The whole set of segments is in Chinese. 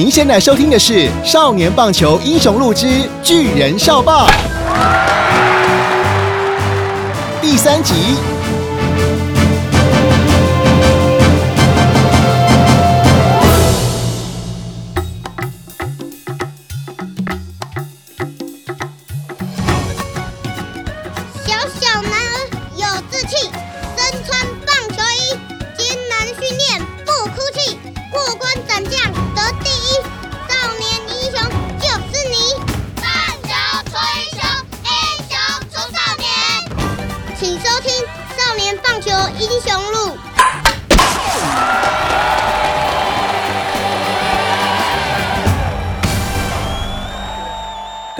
您现在收听的是《少年棒球英雄录之巨人少棒》第三集。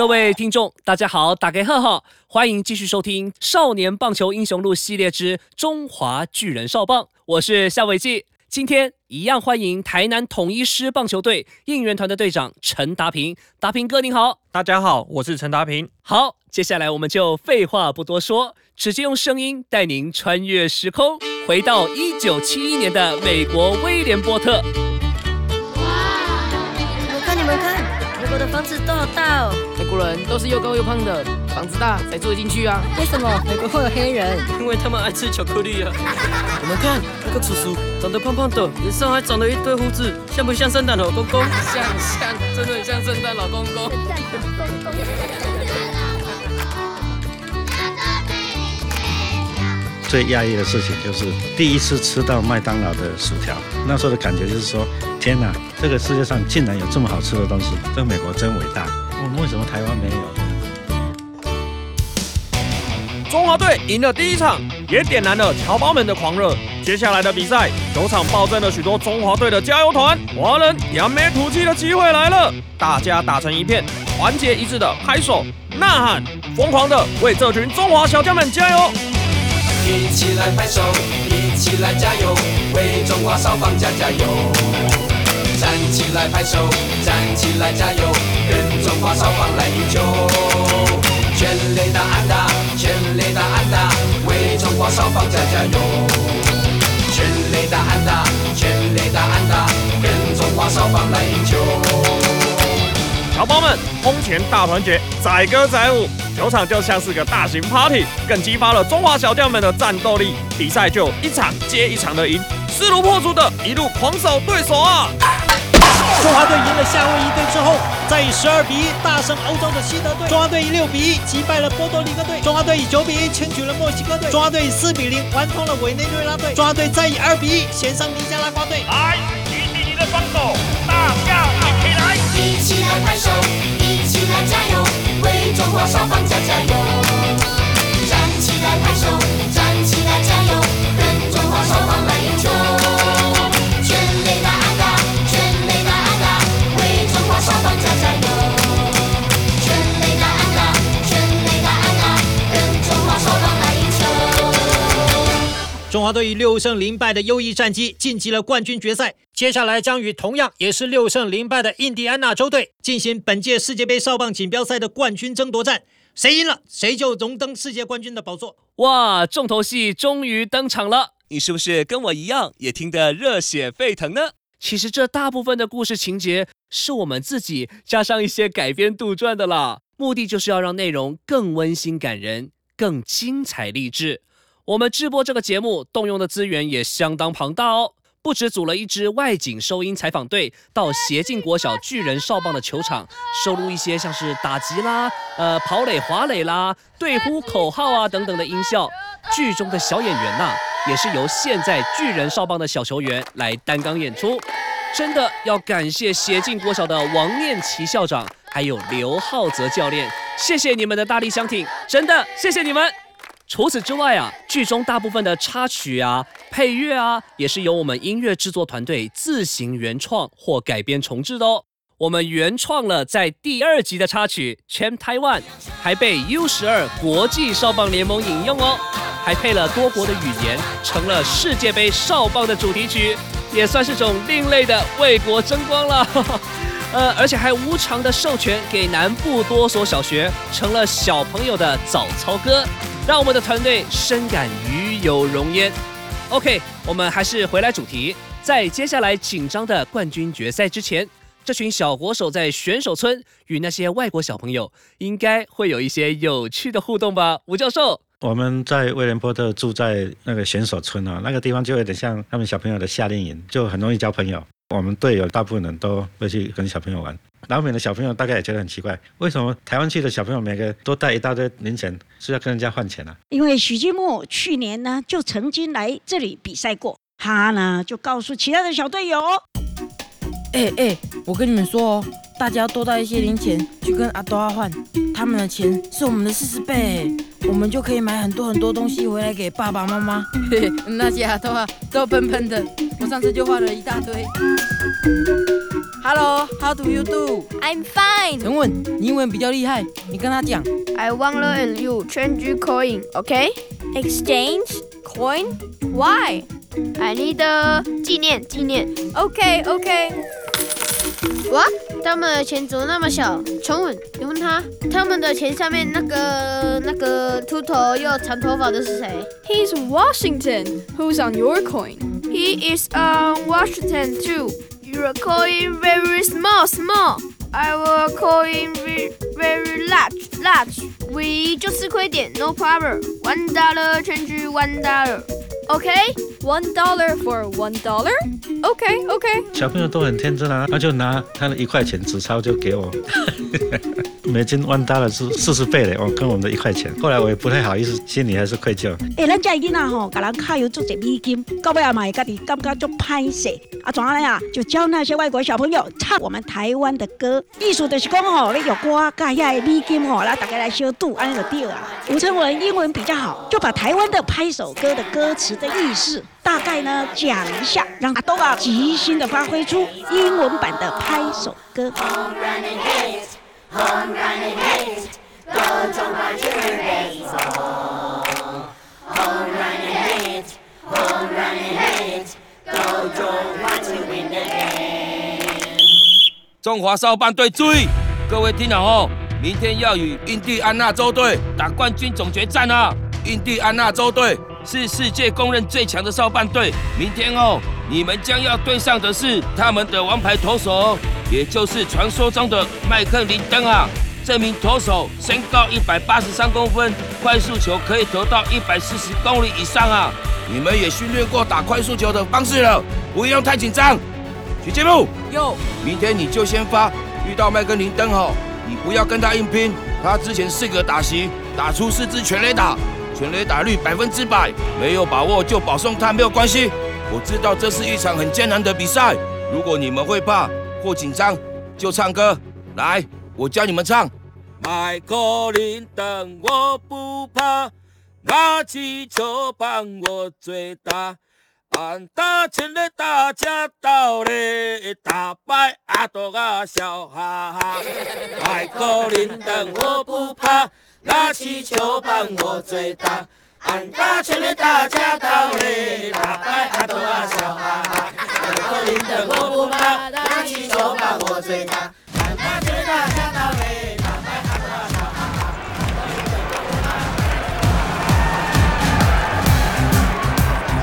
各位听众，大家好，打给贺贺，欢迎继续收听《少年棒球英雄录》系列之中华巨人少棒，我是夏伟记。今天一样欢迎台南统一师棒球队应援团的队长陈达平，达平哥您好。大家好，我是陈达平。好，接下来我们就废话不多说，直接用声音带您穿越时空，回到一九七一年的美国威廉波特。哇你们看，你们看，美国的房子多好大哦。美国人都是又高又胖的，房子大才住得进去啊。为什么美国会有黑人？因为他们爱吃巧克力啊。你们看那个叔叔，长得胖胖的，脸上还长了一堆胡子，像不像圣诞老公公？像像，真的很像圣诞老公公。最压抑的事情就是第一次吃到麦当劳的薯条，那时候的感觉就是说，天哪，这个世界上竟然有这么好吃的东西，这个美国真伟大。我们为什么台湾没有？中华队赢了第一场，也点燃了侨胞们的狂热。接下来的比赛，球场暴增了许多中华队的加油团，华人扬眉吐气的机会来了。大家打成一片，团结一致的拍手、呐喊，疯狂的为这群中华小将们加油！一起来拍手，一起来加油，为中华少棒加加油！站起来拍手，站起来加油，跟中华少棒来赢球！全垒打安打，全垒打安打，为中华少棒加加油！全垒打安打，全垒打安打，跟中华少棒来赢球！侨胞们空前大团结，载歌载舞，球场就像是个大型 party，更激发了中华小将们的战斗力。比赛就一场接一场的赢，势如破竹的一路狂扫对手啊！中华队赢了夏威夷队之后，再以十二比一大胜欧洲的西德队。中华队以六比一击败了波多黎各队。中华队以九比一轻取了墨西哥队。中华队以四比零完封了委内瑞拉队。中华队再以二比一险胜尼加拉瓜队。来，举起你的双手，大家一起来！一起来拍手，一起来加油，为中华少棒加加油！站起来拍手，站起来加油，跟中华少棒中华队以六胜零败的优异战绩晋级了冠军决赛。接下来将与同样也是六胜零败的印第安纳州队进行本届世界杯少棒锦标赛的冠军争夺战。谁赢了，谁就荣登世界冠军的宝座。哇，重头戏终于登场了！你是不是跟我一样，也听得热血沸腾呢？其实这大部分的故事情节是我们自己加上一些改编杜撰的啦，目的就是要让内容更温馨感人、更精彩励志。我们直播这个节目动用的资源也相当庞大哦。不止组了一支外景收音采访队到协进国小巨人少棒的球场，收录一些像是打击啦、呃跑垒、滑垒啦、对呼口号啊等等的音效。剧中的小演员呐、也是由现在巨人少棒的小球员来担纲演出。真的要感谢协进国小的王念琪校长，还有刘浩泽教练，谢谢你们的大力相挺，真的谢谢你们。除此之外啊，剧中大部分的插曲啊、配乐啊，也是由我们音乐制作团队自行原创或改编重制的哦。我们原创了在第二集的插曲《Champ Taiwan》，还被 U 十二国际少棒联盟引用哦，还配了多国的语言，成了世界杯少棒的主题曲，也算是种另类的为国争光了。呃，而且还无偿的授权给南部多所小学，成了小朋友的早操歌，让我们的团队深感与有荣焉。OK，我们还是回来主题，在接下来紧张的冠军决赛之前，这群小国手在选手村与那些外国小朋友，应该会有一些有趣的互动吧？吴教授，我们在威廉波特住在那个选手村啊，那个地方就有点像他们小朋友的夏令营，就很容易交朋友。我们队友大部分人都会去跟小朋友玩，老美的小朋友大概也觉得很奇怪，为什么台湾去的小朋友每个都带一大堆零钱，是要跟人家换钱啊？因为许金木去年呢就曾经来这里比赛过，他呢就告诉其他的小队友，哎哎，我跟你们说哦，大家多带一些零钱去跟阿多阿换，他们的钱是我们的四十倍，我们就可以买很多很多东西回来给爸爸妈妈。嘿嘿，那些阿多啊都喷喷的。我上次就画了一大堆。Hello，How do you do? I'm fine. 陈文，你英文比较厉害，你跟他讲。I want to and you change coin, OK? Exchange coin? Why? I need a 纪念纪念。OK OK。哇，他们的钱怎么那么小？陈文，你问他，他们的钱下面那个那个秃头又长头发的是谁？He's Washington. Who's on your coin? He is on Washington too. Your coin very small, small. Our coin very very large, large. We 就吃亏点，no problem. One dollar change one dollar. Okay? One dollar for one dollar? OK OK。小朋友都很天真啊，他就拿他的一块钱纸钞就给我，美金 one dollar 是四十倍嘞，我跟我们的一块钱。后来我也不太好意思，心里还是愧疚。哎，咱家囡仔吼，给人卡油做些美金，到尾也买家己感觉就歹势。啊，怎样呀？就教那些外国小朋友唱我们台湾的歌。意思就是讲吼，你有歌加遐美金吼，然后大家来小赌，安尼就对啊。吴成文英文比较好，就把台湾的拍手歌的歌词的意思。大概呢讲一下，让阿东啊即兴的发挥出英文版的拍手歌。中华少棒队注意，各位听好哦，明天要与印第安纳州队打冠军总决战啊！印第安纳州队。是世界公认最强的少棒队。明天哦，你们将要对上的是他们的王牌投手，也就是传说中的麦克林登啊。这名投手身高一百八十三公分，快速球可以投到一百四十公里以上啊。你们也训练过打快速球的方式了，不用太紧张。徐节目，哟，明天你就先发。遇到麦克林登后，你不要跟他硬拼。他之前四个打席打出四支全垒打。全垒打率百分之百，没有把握就保送他没有关系。我知道这是一场很艰难的比赛，如果你们会怕或紧张，就唱歌。来，我教你们唱。麦克林登，我不怕，拿起球棒我最大，安打全垒打加到嘞，打败阿多阿小哈哈。麦克林登，我不怕。拿起球帮我最大，安打全的大家到嘞，打败阿多阿小哈哈。我林的我不怕，拿起球帮我最大，安打全的大家到嘞，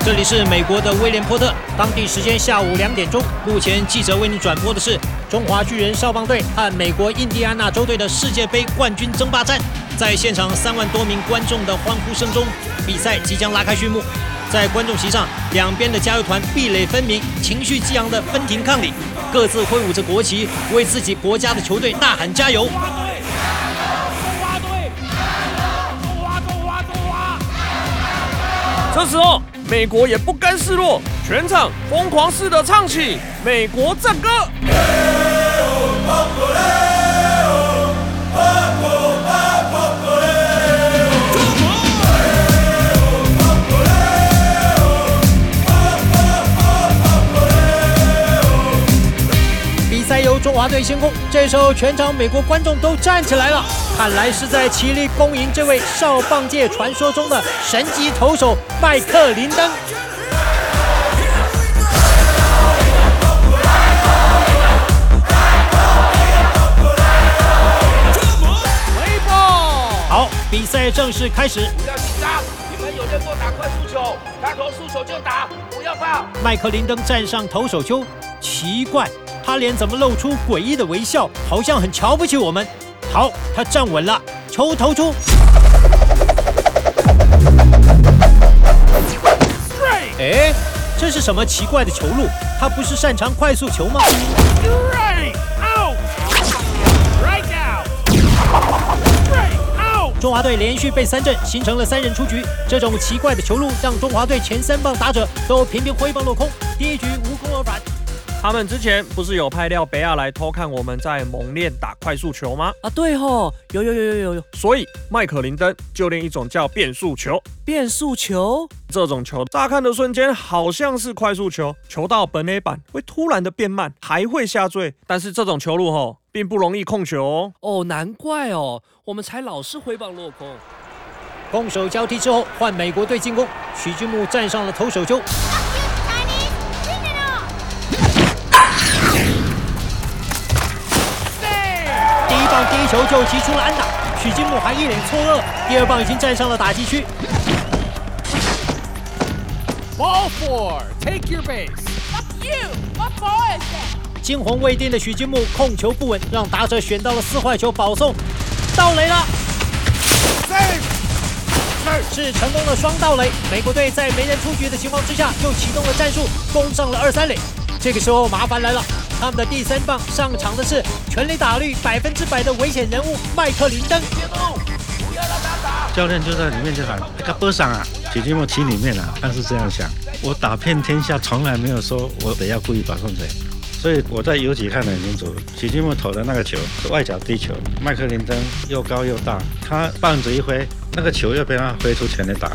这里是美国的威廉波特，当地时间下午两点钟。目前记者为你转播的是中华巨人少棒队和美国印第安纳州队的世界杯冠军争霸战。在现场三万多名观众的欢呼声中，比赛即将拉开序幕。在观众席上，两边的加油团壁垒分明，情绪激昂的分庭抗礼，各自挥舞着国旗，为自己国家的球队呐喊加油。中华队，中华中华中华！这时候，美国也不甘示弱，全场疯狂似的唱起《美国战歌》。比赛由中华队先攻，这时候全场美国观众都站起来了，看来是在齐力恭迎这位少棒界传说中的神级投手。麦克林登。好，比赛正式开始。不要紧张，你们有练过打快速球，他投速球就打，不要怕。麦克林登站上投手丘，奇怪，他脸怎么露出诡异的微笑，好像很瞧不起我们。好，他站稳了，球投出。哎，这是什么奇怪的球路？他不是擅长快速球吗？中华队连续被三振，形成了三人出局。这种奇怪的球路让中华队前三棒打者都频频挥棒落空，第一局无。他们之前不是有派廖北亚来偷看我们在蒙练打快速球吗？啊，对吼，有有有有有有。所以麦克林登就练一种叫变速球。变速球这种球，乍看的瞬间好像是快速球，球到本垒板会突然的变慢，还会下坠。但是这种球路吼，并不容易控球哦。哦，难怪哦，我们才老是挥棒落空。攻守交替之后，换美国队进攻，许俊木站上了投手丘。棒第一球就击出了安打，许金木还一脸错愕。第二棒已经站上了打击区。Ball four, take your base. Fuck you! What ball is that? 惊魂未定的许金木控球不稳，让打者选到了四坏球保送，盗垒了。是成功的双盗垒。美国队在没人出局的情况之下，又启动了战术，攻上了二三垒。这个时候麻烦来了，他们的第三棒上场的是全力打率百分之百的危险人物麦克林登。教练就在里面就喊：“那个波上啊，许金木骑里面啊。”他是这样想，我打遍天下从来没有说我得要故意保送谁，所以我在游击看得很清楚，许金木投的那个球是外角低球，麦克林登又高又大，他棒子一挥，那个球又被他挥出全垒打。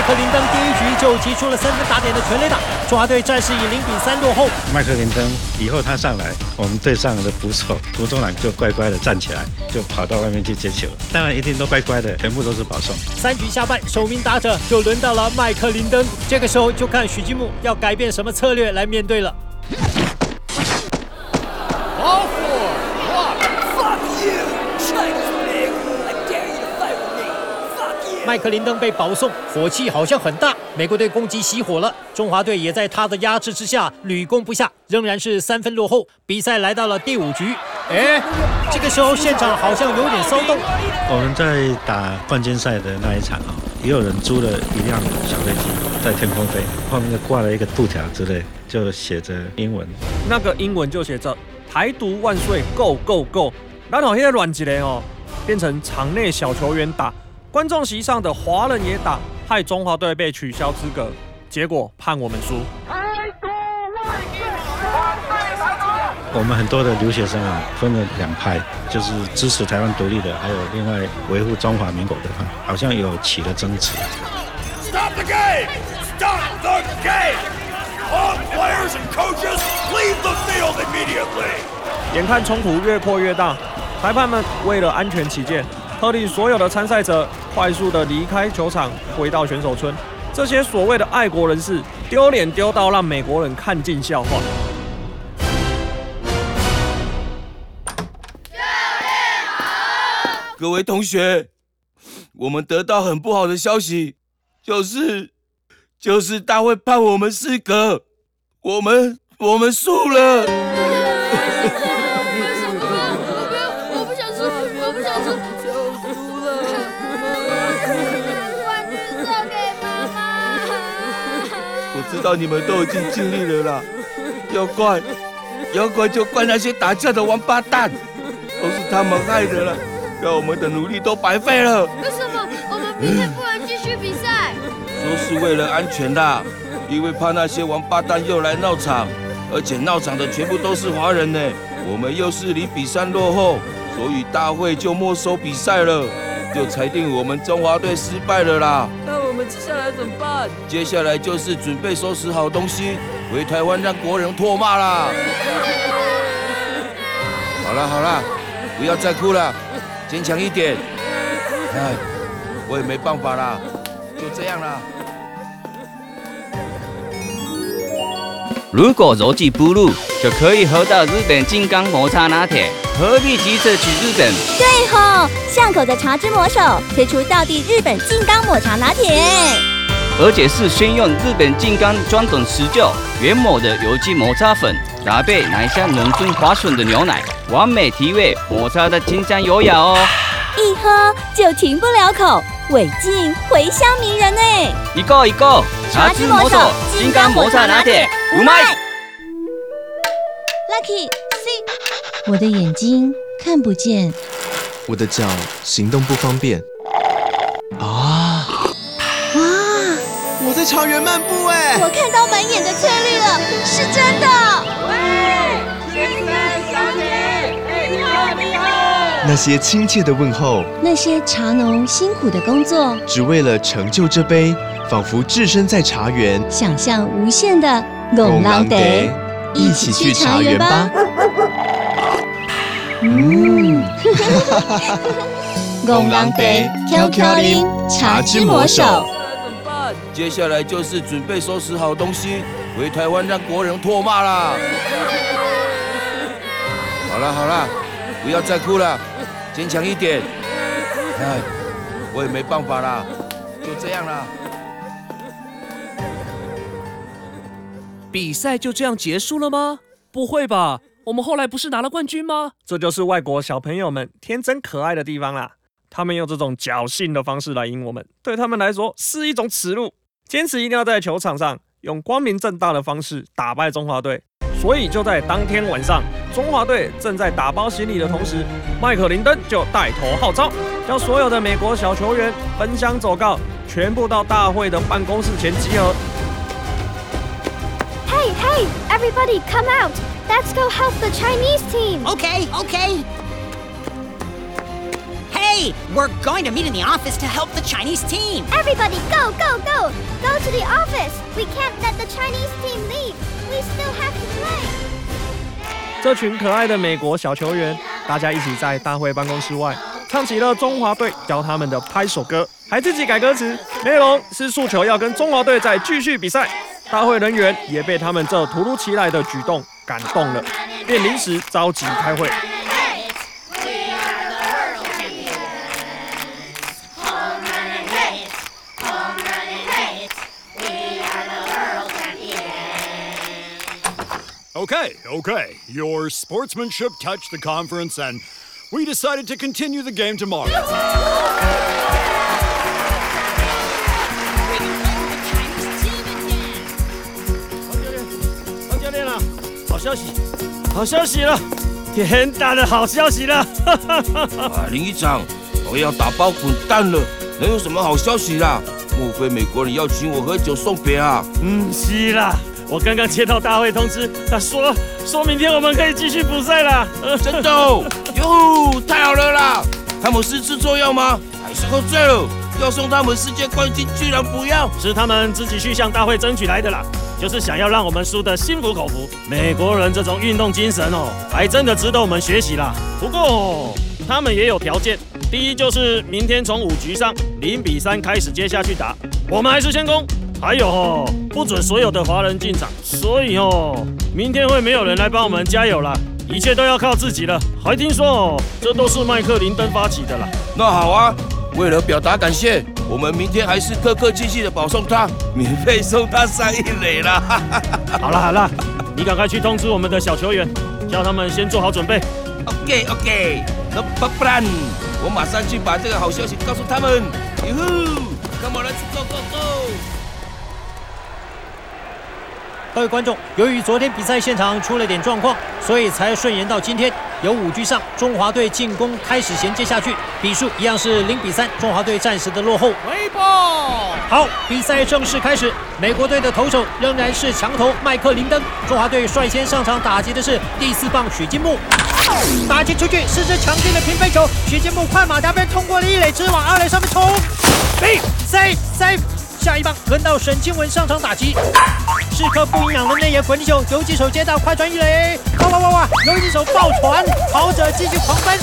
麦克林登第一局就击出了三分打点的全垒打，中华队暂时以零比三落后。麦克林登以后他上来，我们队上的捕手涂中朗就乖乖的站起来，就跑到外面去接球，当然一定都乖乖的，全部都是保送。三局下半，首名打者就轮到了麦克林登，这个时候就看许金木要改变什么策略来面对了。Ball 麦克林登被保送，火气好像很大。美国队攻击熄火了，中华队也在他的压制之下屡攻不下，仍然是三分落后。比赛来到了第五局，哎，这个时候现场好像有点骚动。我们在打冠军赛的那一场啊，也有人租了一辆小飞机在天空飞，后面就挂了一个布条之类，就写着英文。那个英文就写着“台独万岁，Go Go Go”。然后现在软起来哦，变成场内小球员打，观众席上的华人也打，害中华队被取消资格，结果判我们输。我们很多的留学生啊，分了两派，就是支持台湾独立的，还有另外维护中华民国的派，好像有起了争执。Stop the game! Stop the game! All players and coaches leave the field immediately! 眼看冲突越扩越大，裁判们为了安全起见，特令所有的参赛者快速的离开球场，回到选手村。这些所谓的爱国人士，丢脸丢到让美国人看尽笑话。各位同学，我们得到很不好的消息，就是就是大会判我们失格，我们我们输了。知道你们都已经尽力了啦，要怪要怪就怪那些打架的王八蛋，都是他们害的啦，让我们的努力都白费了。为什么我们明天不能继续比赛？说是为了安全啦，因为怕那些王八蛋又来闹场，而且闹场的全部都是华人呢。我们又是零比三落后，所以大会就没收比赛了，就裁定我们中华队失败了啦。那我们接下来怎么办？接下来就是准备收拾好东西，回台湾让国人唾骂啦！好了好了，不要再哭了，坚强一点。哎，我也没办法啦，就这样啦。如果柔记不入，就可以喝到日本金刚抹茶拿铁，何必急着去日本？对吼，巷口的茶之魔手推出道地日本金刚抹茶拿铁，而且是先用日本金刚专等持久原抹的有机抹茶粉，搭配奶香浓醇滑顺的牛奶，完美提味抹茶的清香优雅哦。一喝就停不了口，尾劲回香迷人呢。一个一个，茶之魔手金刚抹茶拿铁，五麦。Lucky C，我的眼睛看不见，我的脚行动不方便。啊！哇！我在茶园漫步哎！我看到满眼的翠绿了，是真的。喂，先生小姐，哎，你好，你好。那些亲切的问候，那些茶农辛苦的工作，只为了成就这杯，仿佛置身在茶园，想象无限的拱廊得，一起去茶园吧。嗯，拱廊得挑挑林茶之魔手。接下来就是准备收拾好东西，回台湾让国人唾骂啦。好了好了，不要再哭了，坚强一点。哎，我也没办法啦，就这样啦。比赛就这样结束了吗？不会吧，我们后来不是拿了冠军吗？这就是外国小朋友们天真可爱的地方啦。他们用这种侥幸的方式来赢我们，对他们来说是一种耻辱。坚持一定要在球场上用光明正大的方式打败中华队。所以就在当天晚上，中华队正在打包行李的同时，麦克林登就带头号召，叫所有的美国小球员分享走告，全部到大会的办公室前集合。Hey, hey, everybody come out. Let's go help the Chinese team. Okay, okay. Hey, we're going to meet in the office to help the Chinese team. Everybody go, go, go. Go to the office. We can't let the Chinese team leave. We still have to play. 这群可爱的美国小球员，大家一起在大会办公室外唱起了中华队教他们的拍手歌，还自己改歌词，内容是诉求要跟中华队再继续比赛。 大会人员也被他们这突如其来的举动感动了，便临时召集开会。 Okay, okay. Your sportsmanship touched the conference, and we decided to continue the game tomorrow. 消息，好消息了，天大的好消息了！啊，林一长，我要打包滚蛋了，能有什么好消息啦？莫非美国人要请我喝酒送别啊？嗯，是啦，我刚刚接到大会通知，他说说明天我们可以继续补赛啦。真的哦，哟，太好了啦！他们是吃错药吗？还是喝醉了？要送他们世界冠军，居然不要？是他们自己去向大会争取来的啦，就是想要让我们输得心服口服。美国人这种运动精神哦，还真的值得我们学习啦。不过他们也有条件，第一就是明天从五局上零比三开始接下去打，我们还是先攻。还有哦，不准所有的华人进场，所以哦，明天会没有人来帮我们加油啦，一切都要靠自己了。还听说哦，这都是麦克林登发起的啦。那好啊，为了表达感谢，我们明天还是客客气气的保送他，免费送他上一垒啦。好了好了，你赶快去通知我们的小球员，叫他们先做好准备。OK OK，那不不然，我马上去把这个好消息告诉他们。哟呼，Come on，Let's go go go！各位观众，由于昨天比赛现场出了点状况，所以才顺延到今天。由五局上中华队进攻开始衔接下去，比数一样是零比三，中华队暂时的落后。微爆！好，比赛正式开始。美国队的投手仍然是强投麦克林登，中华队率先上场打击的是第四棒许金木。打击出去是只强劲的平飞球，许金木快马加鞭通过了一垒，直往二垒上面冲。B C C 下一棒轮到沈清文上场打击，是颗不营养的内野滚地球，游击手接到快传一垒，哇哇哇哇，游击手爆传，跑者继续狂奔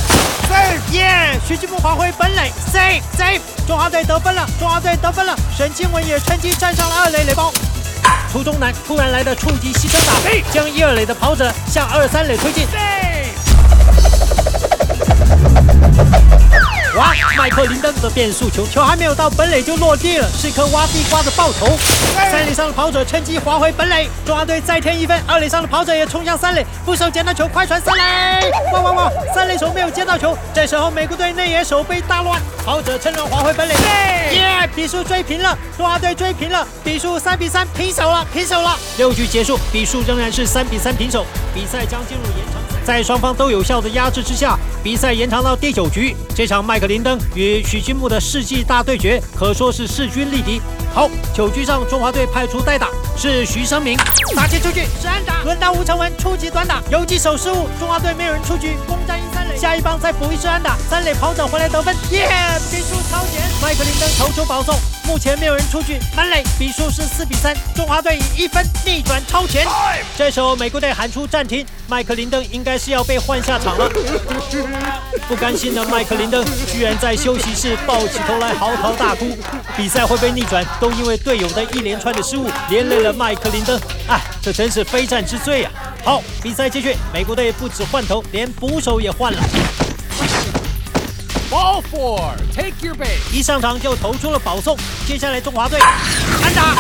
，save 耶！徐金木滑回本垒，save save，中华队得分了，中华队得分了，沈清文也趁机站上了二垒垒包。途中南突然来的触及牺牲打，将一二垒的跑者向二三垒推进。哇！麦克林登的变速球，球还没有到本垒就落地了，是一颗挖地瓜的爆头。三垒上的跑者趁机滑回本垒，中华队再添一分。二垒上的跑者也冲向三垒，副手捡到球，快传三垒！哇哇哇！三垒手没有接到球，这时候美国队内野手被大乱，跑者趁乱滑回本垒。耶！比数追平了，中华队追平了，比数三比三平手了，平手了。六局结束，比数仍然是三比三平手，比赛将进入延长。在双方都有效的压制之下，比赛延长到第九局。这场麦克林登与许金木的世纪大对决可说是势均力敌。好，九局上中华队派出代打是徐生明，打击出去是安打，轮到吴成文初级短打，游击手失误，中华队没有人出局，攻占一三垒。下一棒再补一支安打，三垒跑者回来得分，耶！比数超前，麦克林登投出保送，目前没有人出局，满垒，比数是四比三，中华队以一分逆转超前。这时候美国队喊出暂停，麦克林登应该是要被换下场了。不甘心的麦克林登居然在休息室抱起头来嚎啕大哭，比赛会被逆转，都因为队友的一连串的失误，连累了麦克林登。哎，这真是非战之罪啊！好，比赛继续，美国队不止换头，连捕手也换了。Ball four, take your base. 一上场就投出了保送，接下来中华队安打，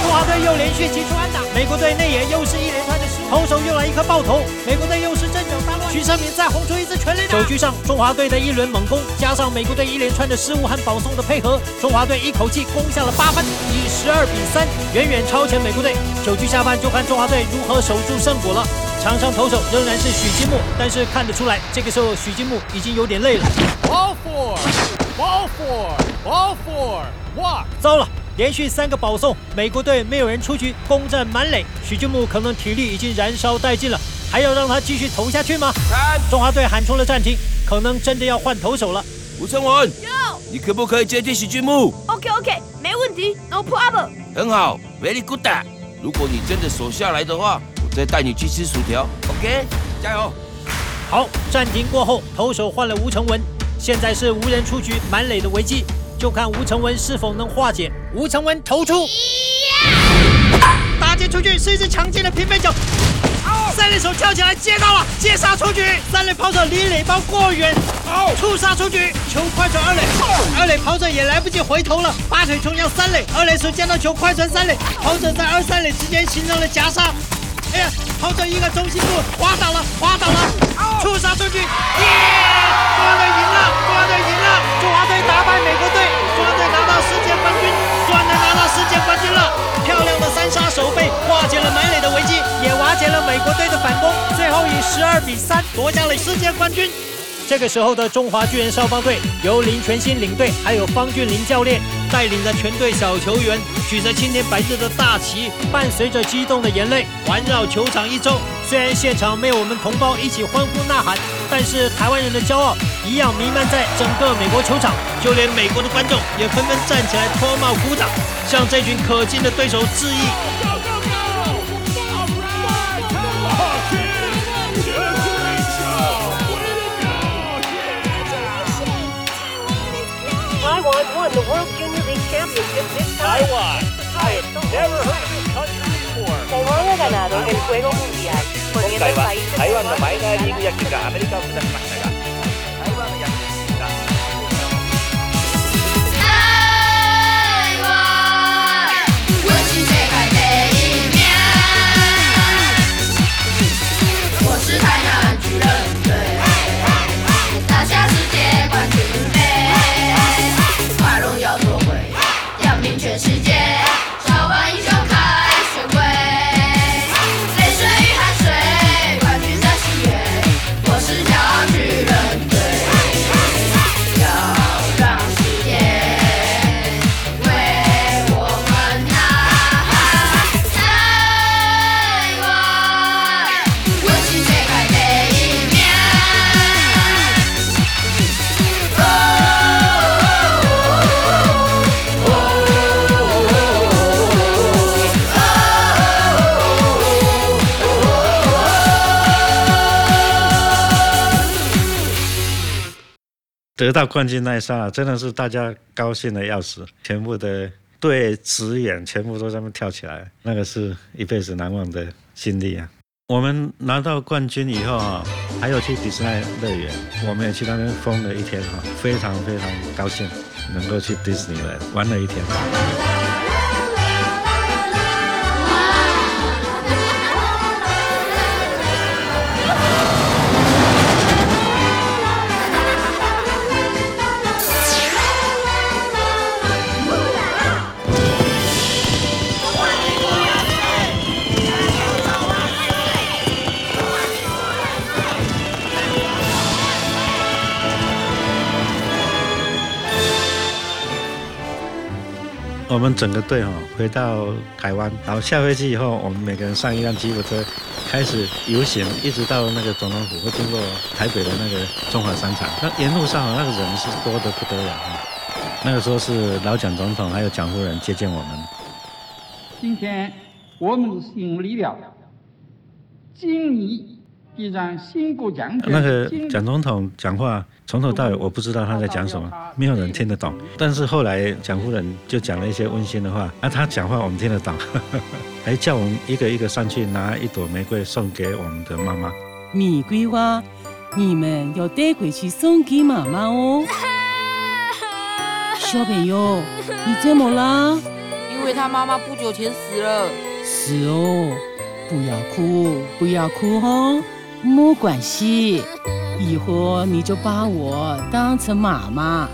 中华队又连续击出安打，美国队内野又是一连串的失误，投手又来一颗爆头，美国队又是阵脚大乱，徐胜明再轰出一支全垒打。九局上，中华队的一轮猛攻，加上美国队一连串的失误和保送的配合，中华队一口气攻下了八分，以十二比三远远超前美国队。九局下半就看中华队如何守住胜果了。场上投手仍然是许金木，但是看得出来，这个时候许金木已经有点累了。Ball four, ball four, ball four, walk. 糟了，连续三个保送，美国队没有人出局，攻占满垒。许金木可能体力已经燃烧殆尽了，还要让他继续投下去吗？中华队喊出了暂停，可能真的要换投手了。吴成文，你可不可以接替许金木？OK OK，没问题，No problem。很好，Very good。如果你真的守下来的话，我再带你去吃薯条。OK，加油！好，暂停过后，投手换了吴成文，现在是无人出局满垒的危机，就看吴成文是否能化解。吴成文投出，打击出去是一只强劲的平飞球，三垒手跳起来接到了，接杀出局，三垒跑者离垒包过远，触杀出局，球快传二垒，二垒跑者也来不及回头了，拔腿冲向三垒，二垒手见到球快传三垒，跑者在二三垒之间形成了夹杀。哎呀，跑者一个中心步滑倒了，滑倒了，触杀出去，耶！中国队赢了，中国队赢了，中华队打败美国队，中华队拿到世界冠军，中华队拿到世界冠军了。漂亮的三杀守备化解了满垒的危机，也瓦解了美国队的反攻，最后以十二比三夺下了世界冠军。这个时候的中华巨人少棒队由林全新领队，还有方俊林教练带领着全队小球员，举着青天白日的大旗，伴随着激动的眼泪，环绕球场一周。虽然现场没有我们同胞一起欢呼呐喊，但是台湾人的骄傲一样弥漫在整个美国球场，就连美国的观众也纷纷站起来脱帽鼓掌，向这群可敬的对手致意。Taiwan won the World Junior League Championship this time. Taiwan. I have never heard of this country before. Taiwán ha ganado el Juego Mundial, poniendo al país... Taiwán, Taiwán, Taiwán, 到冠军那一刹，真的是大家高兴的要死，全部的队职员全部都在那跳起来，那个是一辈子难忘的经历啊。我们拿到冠军以后啊，还有去迪士尼乐园，我们也去那边疯了一天哈，非常非常高兴能够去迪士尼玩玩了一天。我们整个队哈回到台湾，然后下飞机以后，我们每个人上一辆吉普车，开始游行，一直到那个总统府，会经过台北的那个中华商场。那沿路上那个人是多得不得了！那个时候是老蒋总统还有蒋夫人接见我们。今天我们经历了经历。那个蒋总统讲话从头到尾我不知道他在讲什么，没有人听得懂。但是后来蒋夫人就讲了一些温馨的话，那他讲话我们听得懂，还叫我们一个一个上去拿一朵玫瑰送给我们的妈妈。玫瑰花，你们要带回去送给妈妈哦。小朋友，你怎么了？因为他妈妈不久前死了。是哦，不要哭，不要哭哦，没关系。以后你就把我当成妈妈，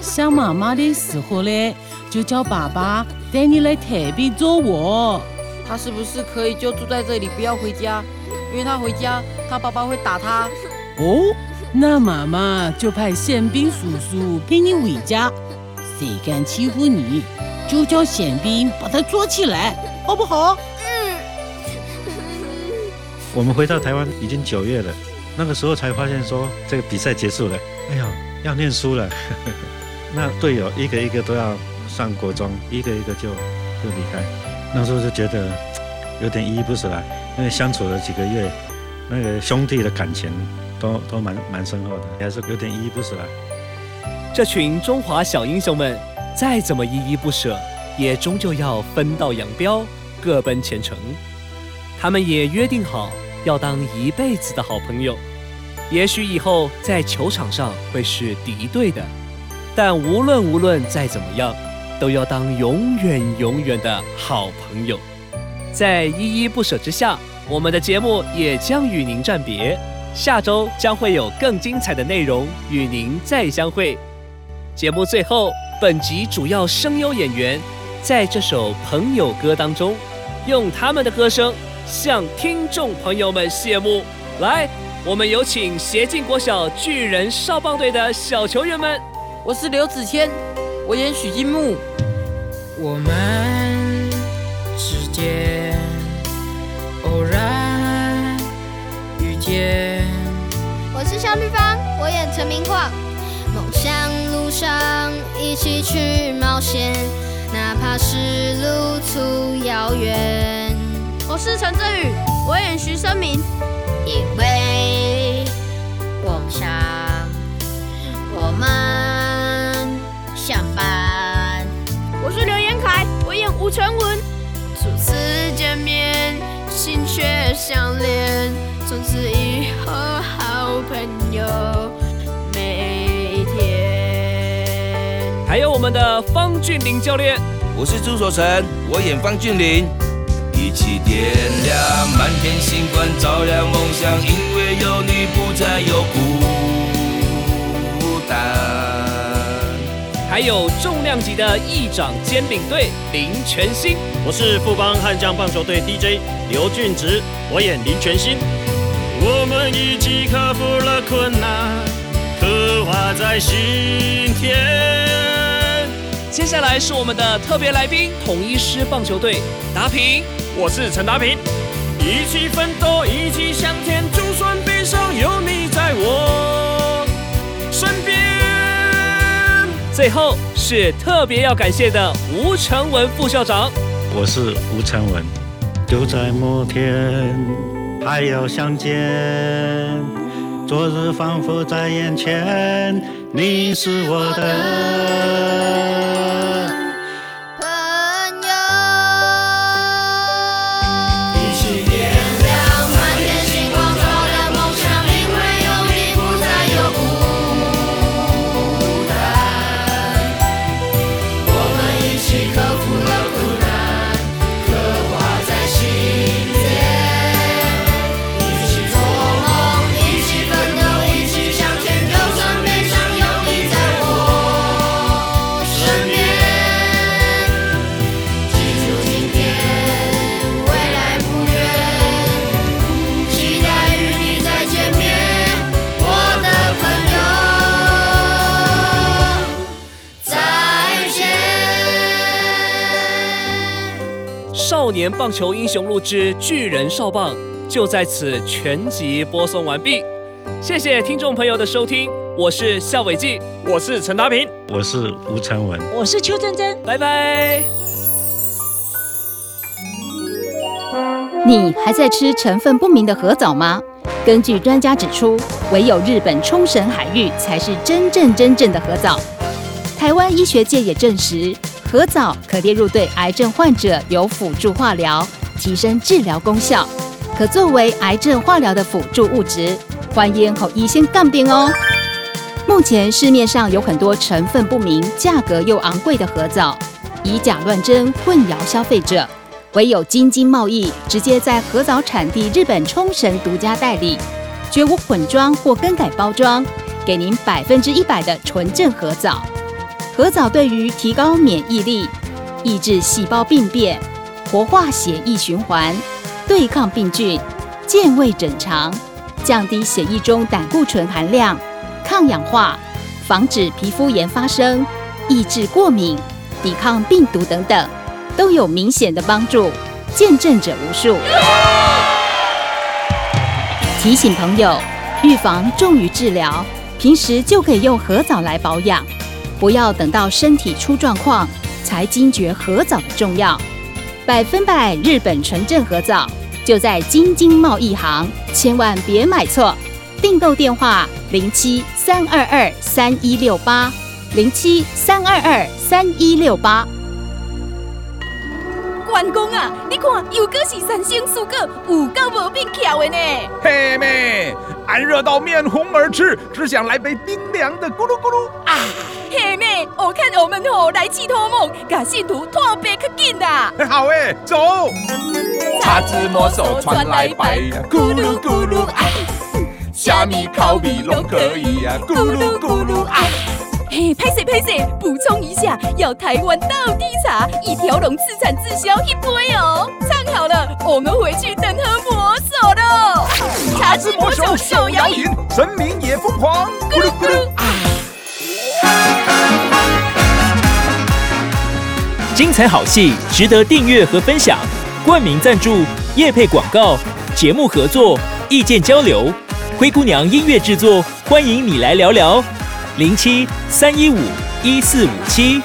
想妈妈的时候嘞，就叫爸爸带你来台北找我。他是不是可以就住在这里，不要回家？因为他回家，他爸爸会打他。哦，那妈妈就派宪兵叔叔陪你回家。谁敢欺负你，就叫宪兵把他抓起来，好不好？我们回到台湾已经九月了，那个时候才发现说这个比赛结束了。哎呀，要念书了。那队友一个一个都要上国中，一个一个就就离开。那时候就觉得有点依依不舍了，因为相处了几个月，那个兄弟的感情都都蛮蛮深厚的，还是有点依依不舍。这群中华小英雄们，再怎么依依不舍，也终究要分道扬镳，各奔前程。他们也约定好要当一辈子的好朋友。也许以后在球场上会是敌对的，但无论无论再怎么样，都要当永远永远的好朋友。在依依不舍之下，我们的节目也将与您暂别。下周将会有更精彩的内容与您再相会。节目最后，本集主要声优演员在这首《朋友歌》当中，用他们的歌声向听众朋友们谢幕。来，我们有请协进国小巨人少棒队的小球员们。我是刘子谦，我演许金木。我们之间偶然遇见。我是肖绿芳，我演陈明晃。梦想路上一起去冒险，哪怕是路途遥远。我是陈振宇，我演徐生明。因为我们想，我们相伴。我是刘延凯，我演吴成文。初次见面，心却相连，从此以后好朋友。每天。还有我们的方俊霖教练，我是朱守成，我演方俊霖。一起点亮满天星光，照亮梦想，因为有你不再有孤单。还有重量级的议长兼领队林全新，我是富邦悍将棒球队 DJ 刘俊植，我演林全新。我们一起克服了困难，刻画在心田。接下来是我们的特别来宾，统一师棒球队达平，我是陈达平。一起奋斗，一起向前，就算悲伤，有你在我身边。最后是特别要感谢的吴成文副校长，我是吴成文。就在某天，还要相见，昨日仿佛在眼前，你是我的。年棒球英雄录之巨人少棒就在此全集播送完毕，谢谢听众朋友的收听，我是夏伟记，我是陈达平，我是吴成文。我是邱真真，拜拜。你还在吃成分不明的核藻吗？根据专家指出，唯有日本冲绳海域才是真正真正的核藻。台湾医学界也证实，河藻可列入对癌症患者有辅助化疗，提升治疗功效，可作为癌症化疗的辅助物质。欢迎和医生杠定哦。目前市面上有很多成分不明、价格又昂贵的河藻，以假乱真，混淆消费者。唯有京津贸易直接在河藻产地日本冲绳独家代理，绝无混装或更改包装，给您百分之一百的纯正河藻。核藻对于提高免疫力、抑制细胞病变、活化血液循环、对抗病菌、健胃整肠、降低血液中胆固醇含量、抗氧化、防止皮肤炎发生、抑制过敏、抵抗病毒等等。都有明显的帮助，见证者无数。提醒朋友，预防重于治疗，平时就可以用核藻来保养，不要等到身体出状况才惊觉河藻的重要。百分百日本纯正河藻就在京津贸易行，千万别买错。订购电话：零七三二二三一六八，零七三二二三一六八。员工啊，你看又搁是三星四果，有够无变巧的呢。嘿妹，俺热到面红耳赤，只想来杯冰凉的咕噜咕噜啊！嘿妹，我看我们吼来去托梦，把信徒拓白可紧啦。好诶，走。叉子魔手传来白呀，咕噜咕噜啊，虾米烤米拢可以呀，咕噜咕噜哎。嘿，拍谁拍谁，补充一下，要台湾道地茶，一条龙自产自销一杯哦。唱好了，我们回去等喝魔手喽。茶之魔手手摇饮，神明也疯狂，咕噜咕噜精彩好戏值得订阅和分享，冠名赞助、业配广告、节目合作、意见交流，灰姑娘音乐制作，欢迎你来聊聊。零七三一五一四五七。